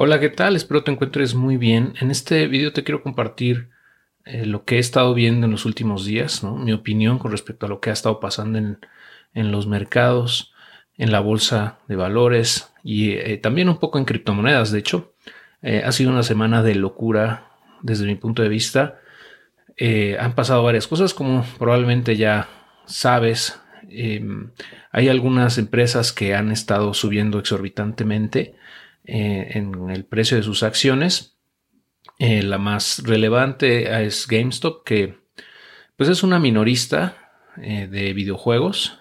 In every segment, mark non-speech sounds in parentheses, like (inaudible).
Hola, ¿qué tal? Espero te encuentres muy bien. En este video te quiero compartir eh, lo que he estado viendo en los últimos días, mi opinión con respecto a lo que ha estado pasando en, los mercados, en la bolsa de valores y eh, también un poco en criptomonedas. De hecho, eh, ha sido una semana de locura desde mi punto de vista. han pasado varias cosas, como probablemente ya sabes. Em, hay algunas empresas que han estado subiendo exorbitantemente eh, en el precio de sus acciones. Eh, la más relevante es GameStop, que pues es una minorista eh, de videojuegos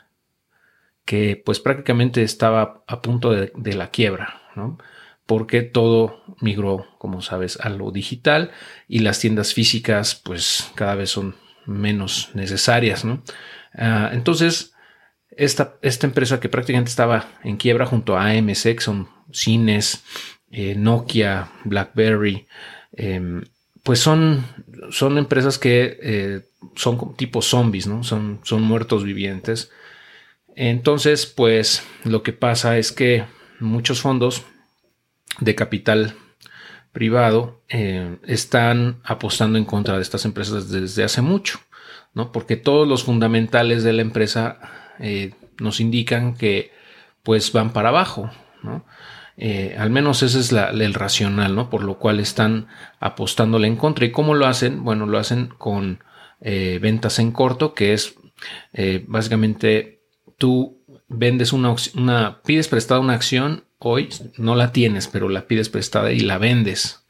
que pues prácticamente estaba a punto de, la quiebra, porque todo migró, como sabes, a lo digital y las tiendas físicas pues cada vez son menos necesarias. Ah, entonces, esta, esta, empresa que prácticamente estaba en quiebra junto a AMC, son cines, eh, Nokia, BlackBerry, em, pues son, son empresas que eh, son tipo zombies, ¿no? Son, son muertos vivientes. Entonces, pues lo que pasa es que muchos fondos de capital privado eh, están apostando en contra de estas empresas desde hace mucho, ¿no? Porque todos los fundamentales de la empresa nos indican que pues van para abajo, ¿no? Eh, al menos ese es el racional, ¿no? Por lo cual están apostándole en contra. ¿Y cómo lo hacen? Bueno, lo hacen con eh, ventas en corto, que es eh, básicamente tú vendes una, una, pides prestada una acción, hoy no la tienes, pero la pides prestada y la vendes.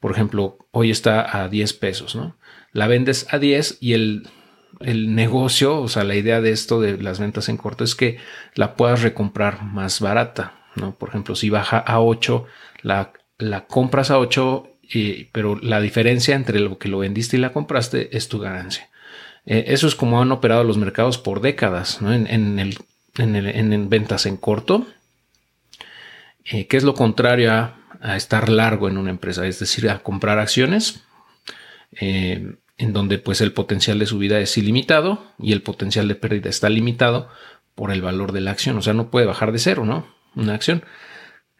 Por ejemplo, hoy está a 10 pesos, ¿no? La vendes a 10 y el, el negocio, o sea, la idea de esto de las ventas en corto es que la puedas recomprar más barata. Por ejemplo, si baja a 8, la, la compras a 8, pero la diferencia entre lo que lo vendiste y la compraste es tu ganancia. Eh, eso es como han operado los mercados por décadas, en, el, en, ventas en corto, eh, que es lo contrario a, estar largo en una empresa, es decir, a comprar acciones. Eh, en donde pues el potencial de subida es ilimitado y el potencial de pérdida está limitado por el valor de la acción, o sea, no puede bajar de cero, ¿no? una acción.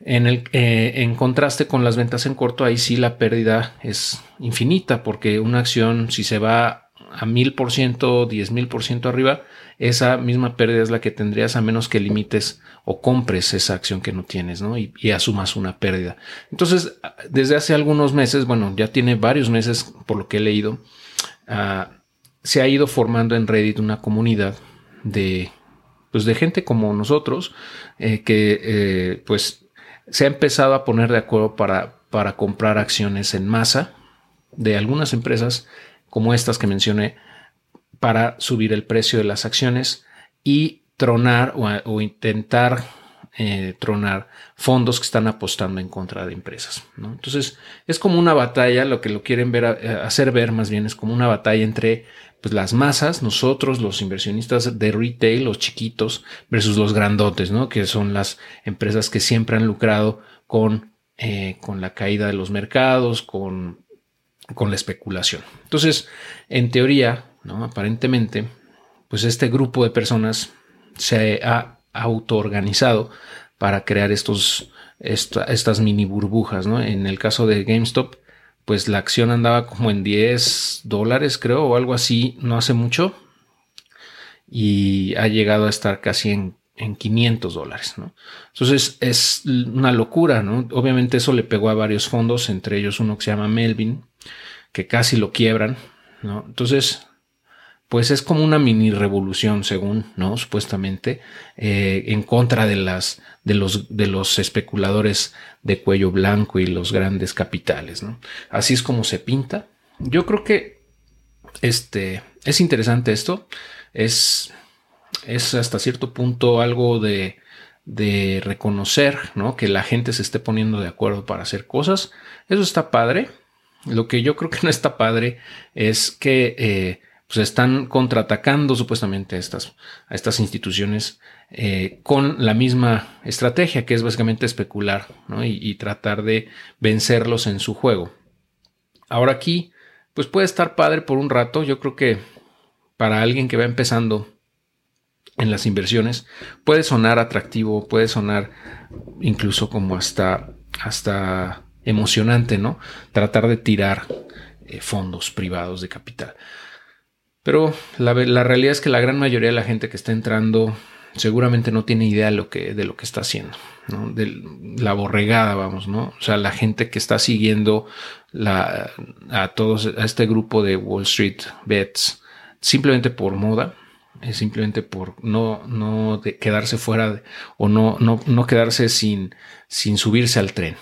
En, el, eh, en contraste con las ventas en corto, ahí sí la pérdida es infinita, porque una acción, si se va a mil por ciento, diez mil por ciento arriba, esa misma pérdida es la que tendrías a menos que limites o compres esa acción que no tienes, ¿no? Y, asumas una pérdida. Entonces, desde hace algunos meses, bueno, ya tiene varios meses, por lo que he leído, ah, se ha ido formando en Reddit una comunidad de pues de gente como nosotros eh, que eh, pues se ha empezado a poner de acuerdo para, para comprar acciones en masa de algunas empresas como estas que mencioné para subir el precio de las acciones y tronar o, intentar eh, tronar fondos que están apostando en contra de empresas. Entonces es como una batalla, lo que lo quieren ver, hacer ver más bien es como una batalla entre pues las masas, nosotros, los inversionistas de retail, los chiquitos, versus los grandotes, ¿no? Que son las empresas que siempre han lucrado con, eh, con la caída de los mercados, con, con la especulación. Entonces, en teoría, ¿no? Aparentemente, pues este grupo de personas se ha autoorganizado para crear estos, estas mini burbujas, ¿no? En el caso de GameStop, pues la acción andaba como en 10 dólares, creo, o algo así, no hace mucho. Y ha llegado a estar casi en, en 500 dólares, ¿no? Entonces es una locura, ¿no? Obviamente eso le pegó a varios fondos, entre ellos uno que se llama Melvin, que casi lo quiebran, ¿no? Entonces, pues es como una mini revolución, según, ¿no? Supuestamente, eh, en contra de las, de los, de los especuladores de cuello blanco y los grandes capitales, ¿no? Así es como se pinta. Yo creo que, este, es interesante esto. Es, es hasta cierto punto algo de, de reconocer, ¿no? Que la gente se esté poniendo de acuerdo para hacer cosas. Eso está padre. Lo que yo creo que no está padre es que, eh, pues están contraatacando supuestamente a estas, a estas instituciones eh, con la misma estrategia, que es básicamente especular y, tratar de vencerlos en su juego. Ahora aquí, pues puede estar padre por un rato. Yo creo que para alguien que va empezando en las inversiones, puede sonar atractivo, puede sonar incluso como hasta hasta emocionante, ¿no? Tratar de tirar eh, fondos privados de capital. Pero la, realidad es que la gran mayoría de la gente que está entrando seguramente no tiene idea de lo que, de lo que está haciendo, ¿no? De la borregada, vamos, ¿no? O sea, la gente que está siguiendo a todos, a este grupo de Wall Street Bets simplemente por moda, simplemente por no, no quedarse fuera o no, no, no quedarse sin, sin subirse al tren.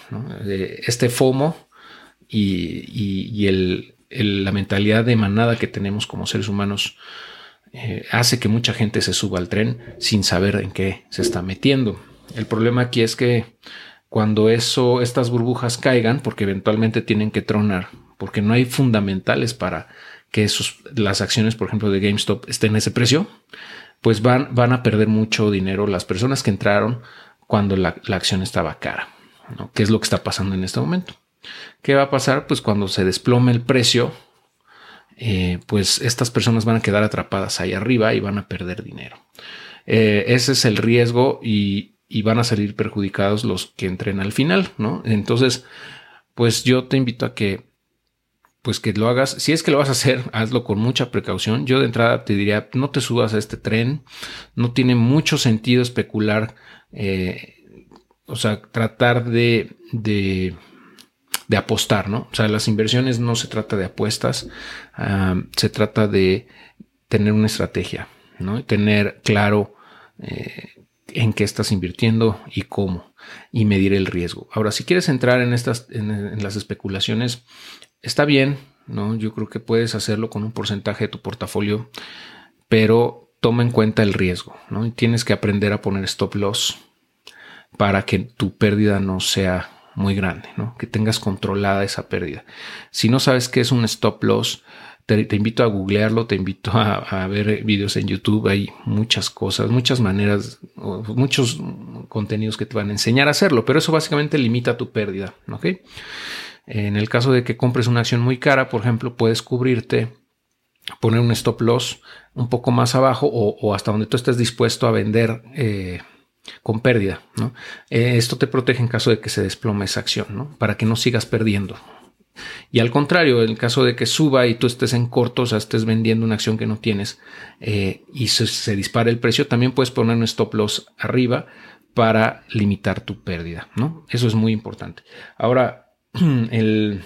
Este FOMO y, el, la mentalidad de manada que tenemos como seres humanos eh, hace que mucha gente se suba al tren sin saber en qué se está metiendo. El problema aquí es que cuando eso, estas burbujas caigan, porque eventualmente tienen que tronar, porque no hay fundamentales para que las acciones, por ejemplo, de GameStop estén en ese precio, pues van, van a perder mucho dinero las personas que entraron cuando la, acción estaba cara. ¿no? ¿Qué es lo que está pasando en este momento? ¿Qué va a pasar? Pues cuando se desplome el precio, eh, pues estas personas van a quedar atrapadas ahí arriba y van a perder dinero. Eh, ese es el riesgo y, van a salir perjudicados los que entren al final, ¿no? Entonces, pues yo te invito a que pues que lo hagas. Si es que lo vas a hacer, hazlo con mucha precaución. Yo de entrada te diría, no te subas a este tren. No tiene mucho sentido especular, eh, o sea, tratar de, de, apostar, ¿no? O sea, las inversiones no se trata de apuestas, se trata de tener una estrategia, ¿no? Tener claro eh, en qué estás invirtiendo y cómo y medir el riesgo. Ahora, si quieres entrar en estas, en las especulaciones, está bien, ¿no? Yo creo que puedes hacerlo con un porcentaje de tu portafolio, pero toma en cuenta el riesgo, ¿no? Y tienes que aprender a poner stop loss para que tu pérdida no sea muy grande, ¿no? Que tengas controlada esa pérdida. Si no sabes qué es un stop loss, te, invito a googlearlo, te invito a, ver videos en YouTube. Hay muchas cosas, muchas maneras, muchos contenidos que te van a enseñar a hacerlo, pero eso básicamente limita tu pérdida, ¿ok? En el caso de que compres una acción muy cara, por ejemplo, puedes cubrirte, poner un stop loss un poco más abajo o, hasta donde tú estés dispuesto a vender eh, con pérdida. ¿no? Eh, esto te protege en caso de que se desplome esa acción, ¿no? para que no sigas perdiendo. Y al contrario, en el caso de que suba y tú estés en corto, o sea, estés vendiendo una acción que no tienes eh, y se, se dispare el precio, también puedes poner un stop loss arriba para limitar tu pérdida, ¿no? Eso es muy importante. Ahora, (clears throat) el,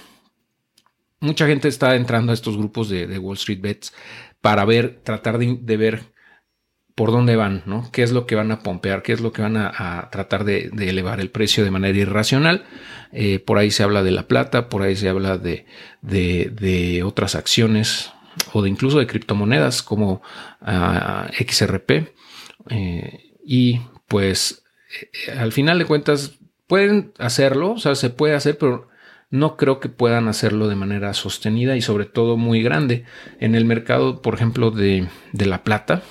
mucha gente está entrando a estos grupos de, Wall Street Bets para ver, tratar de, ver por dónde van, ¿no? ¿Qué es lo que van a pompear? ¿Qué es lo que van a, tratar de, elevar el precio de manera irracional? Eh, por ahí se habla de la plata, por ahí se habla de, otras acciones o de incluso de criptomonedas como ah, XRP. Eh, y pues eh, al final de cuentas pueden hacerlo, o sea, se puede hacer, pero no creo que puedan hacerlo de manera sostenida y sobre todo muy grande. En el mercado, por ejemplo, de, la plata,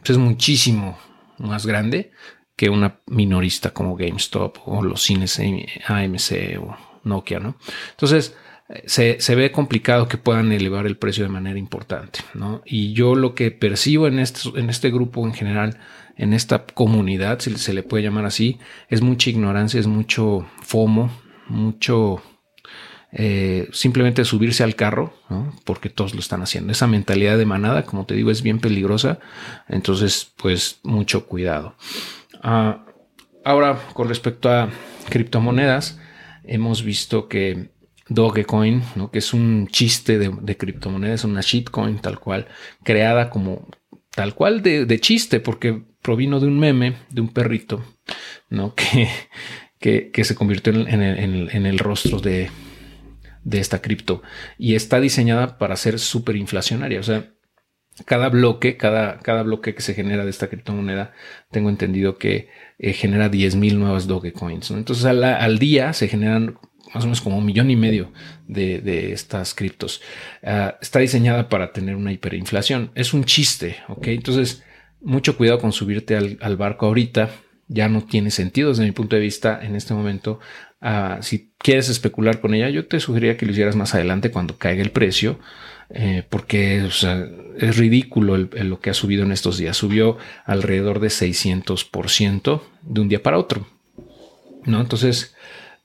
pues es muchísimo más grande que una minorista como GameStop o los cines AMC o Nokia, ¿no? Entonces, se, se, ve complicado que puedan elevar el precio de manera importante, ¿no? Y yo lo que percibo en este, en este grupo en general, en esta comunidad, si se le puede llamar así, es mucha ignorancia, es mucho FOMO, mucho eh, simplemente subirse al carro, porque todos lo están haciendo. Esa mentalidad de manada, como te digo, es bien peligrosa. Entonces, pues mucho cuidado. Ah, ahora, con respecto a criptomonedas, hemos visto que Dogecoin, ¿no? que es un chiste de, criptomonedas, una shitcoin tal cual, creada como tal cual de, de, chiste, porque provino de un meme de un perrito, ¿no? (laughs) Que, que, se convirtió en, el, rostro de, esta cripto y está diseñada para ser súper inflacionaria. O sea, cada bloque, cada, cada bloque que se genera de esta criptomoneda, tengo entendido que eh, genera 10 mil nuevas Dogecoins. Entonces al, día se generan más o menos como un millón y medio de, estas criptos. Ah, está diseñada para tener una hiperinflación. Es un chiste, ¿ok? Entonces, mucho cuidado con subirte al, al barco ahorita ya no tiene sentido desde mi punto de vista en este momento. Ah, si quieres especular con ella, yo te sugeriría que lo hicieras más adelante cuando caiga el precio, eh, porque es ridículo lo que ha subido en estos días. Subió alrededor de 600% de un día para otro. ¿no? Entonces,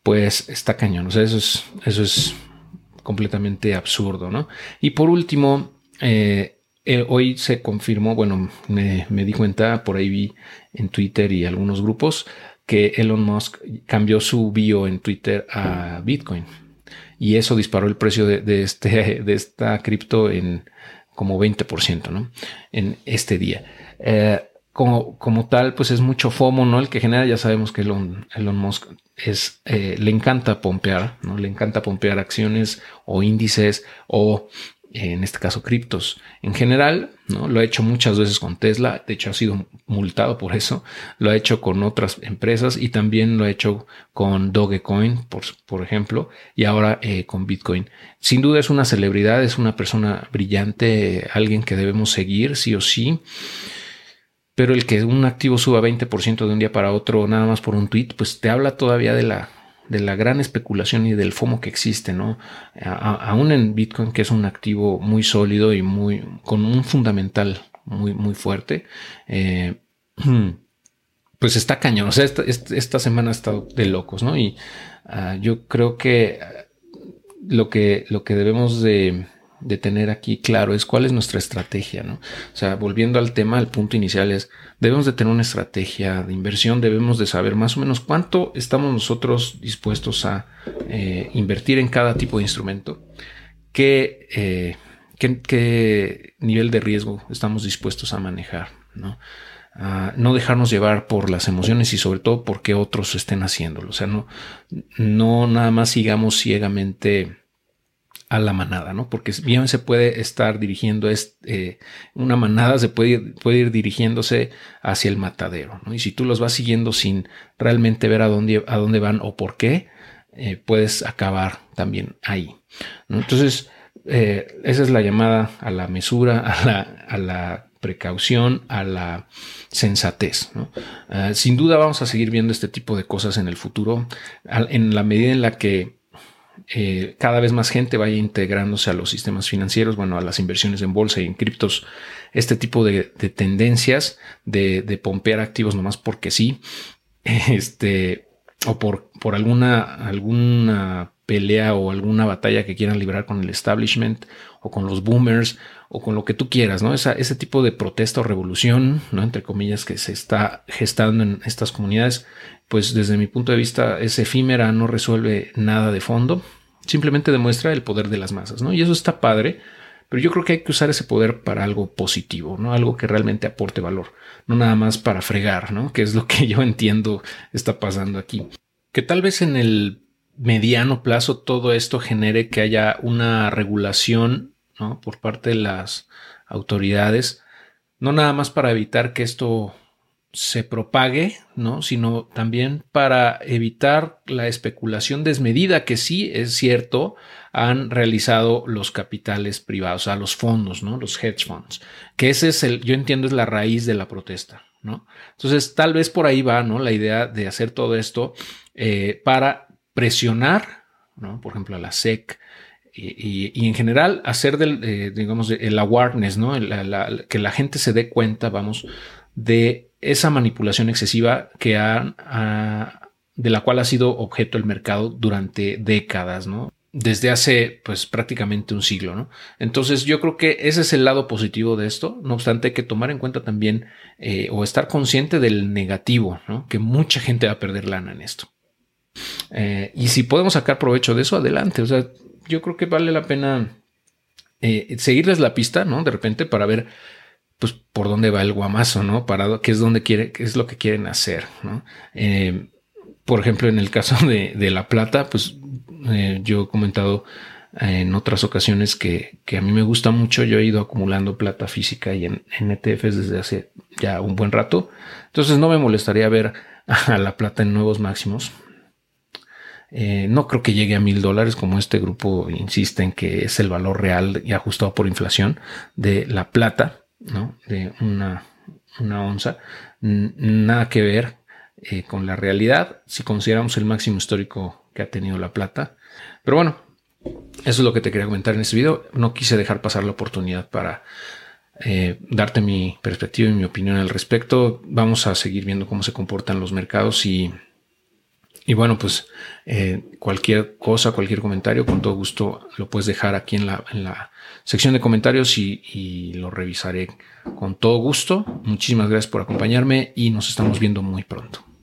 pues está cañón. O sea, eso es, eso es completamente absurdo, ¿no? Y por último, eh, eh, hoy se confirmó, bueno, me, di cuenta, por ahí vi en Twitter y algunos grupos, que Elon Musk cambió su bio en Twitter a Bitcoin. Y eso disparó el precio de, este, (laughs) de esta cripto en como 20%, ¿no? En este día. Eh, como, como tal, pues es mucho FOMO, ¿no? El que genera, ya sabemos que Elon, Elon Musk es, eh, le encanta pompear, ¿no? Le encanta pompear acciones o índices o en este caso criptos en general, ¿no? Lo ha hecho muchas veces con Tesla, de hecho ha sido multado por eso, lo ha hecho con otras empresas y también lo ha hecho con Dogecoin, por, por ejemplo, y ahora eh, con Bitcoin. Sin duda es una celebridad, es una persona brillante, alguien que debemos seguir, sí o sí. Pero el que un activo suba 20% de un día para otro, nada más por un tweet, pues te habla todavía de la de la gran especulación y del FOMO que existe, ¿no? aún en Bitcoin, que es un activo muy sólido y muy, con un fundamental muy, muy fuerte, eh, (clears throat) pues está cañón. O sea, esta, semana ha estado de locos, ¿no? Y ah, yo creo que lo que, lo que debemos de, de tener aquí claro es cuál es nuestra estrategia, ¿no? O sea, volviendo al tema, al punto inicial es, debemos de tener una estrategia de inversión, debemos de saber más o menos cuánto estamos nosotros dispuestos a eh, invertir en cada tipo de instrumento, eh, qué, qué, nivel de riesgo estamos dispuestos a manejar, ¿no? no dejarnos llevar por las emociones y sobre todo porque otros estén haciéndolo. O sea, no, no nada más sigamos ciegamente a la manada, ¿no? Porque bien se puede estar dirigiendo, es, eh, una manada se puede ir, puede ir dirigiéndose hacia el matadero, ¿no? Y si tú los vas siguiendo sin realmente ver a dónde, a dónde van o por qué, eh, puedes acabar también ahí. Entonces, eh, esa es la llamada a la mesura, (laughs) a la, a la precaución, a la sensatez. ¿no? sin duda vamos a seguir viendo este tipo de cosas en el futuro, en la medida en la que eh, cada vez más gente vaya integrándose a los sistemas financieros, bueno, a las inversiones en bolsa y en criptos, este tipo de, tendencias de, pompear activos nomás porque sí, (laughs) este, o por, por alguna, alguna pelea o alguna batalla que quieran librar con el establishment o con los boomers o con lo que tú quieras, ¿no? ese tipo de protesta o revolución, ¿no? Entre comillas, que se está gestando en estas comunidades, pues desde mi punto de vista es efímera, no resuelve nada de fondo, simplemente demuestra el poder de las masas, ¿no? Y eso está padre, pero yo creo que hay que usar ese poder para algo positivo, ¿no? Algo que realmente aporte valor, no nada más para fregar, ¿no? Que es lo que yo entiendo está pasando aquí. Que tal vez en el mediano plazo todo esto genere que haya una regulación, ¿no? Por parte de las autoridades, no nada más para evitar que esto se propague, ¿no? sino también para evitar la especulación desmedida que sí es cierto han realizado los capitales privados, a los fondos, ¿no? los hedge funds, que ese es el, yo entiendo, es la raíz de la protesta. ¿no? Entonces, tal vez por ahí va ¿no? la idea de hacer todo esto eh, para presionar, ¿no? por ejemplo, a la SEC, y, en general hacer del, eh, digamos, el awareness, ¿no? que la gente se dé cuenta, vamos, de esa manipulación excesiva que ha, de la cual ha sido objeto el mercado durante décadas, ¿no? Desde hace pues prácticamente un siglo, ¿no? Entonces yo creo que ese es el lado positivo de esto. No obstante, hay que tomar en cuenta también eh, o estar consciente del negativo, ¿no? Que mucha gente va a perder lana en esto. Eh, y si podemos sacar provecho de eso, adelante. O sea, yo creo que vale la pena eh, seguirles la pista, ¿no? De repente para ver pues por dónde va el guamazo, ¿no? Para qué es donde quiere, qué es lo que quieren hacer, ¿no? Eh, por ejemplo, en el caso de, la plata, pues eh, yo he comentado en otras ocasiones que, a mí me gusta mucho. Yo he ido acumulando plata física y en, ETFs desde hace ya un buen rato. Entonces no me molestaría ver a la plata en nuevos máximos. Eh, no creo que llegue a mil dólares como este grupo insiste en que es el valor real y ajustado por inflación de la plata. ¿no? de una, una onza, nada que ver eh, con la realidad si consideramos el máximo histórico que ha tenido la plata. Pero bueno, eso es lo que te quería comentar en este video. No quise dejar pasar la oportunidad para eh, darte mi perspectiva y mi opinión al respecto. Vamos a seguir viendo cómo se comportan los mercados y Y bueno, pues eh, cualquier cosa, cualquier comentario, con todo gusto lo puedes dejar aquí en la, en la sección de comentarios y, y, lo revisaré con todo gusto. Muchísimas gracias por acompañarme y nos estamos viendo muy pronto.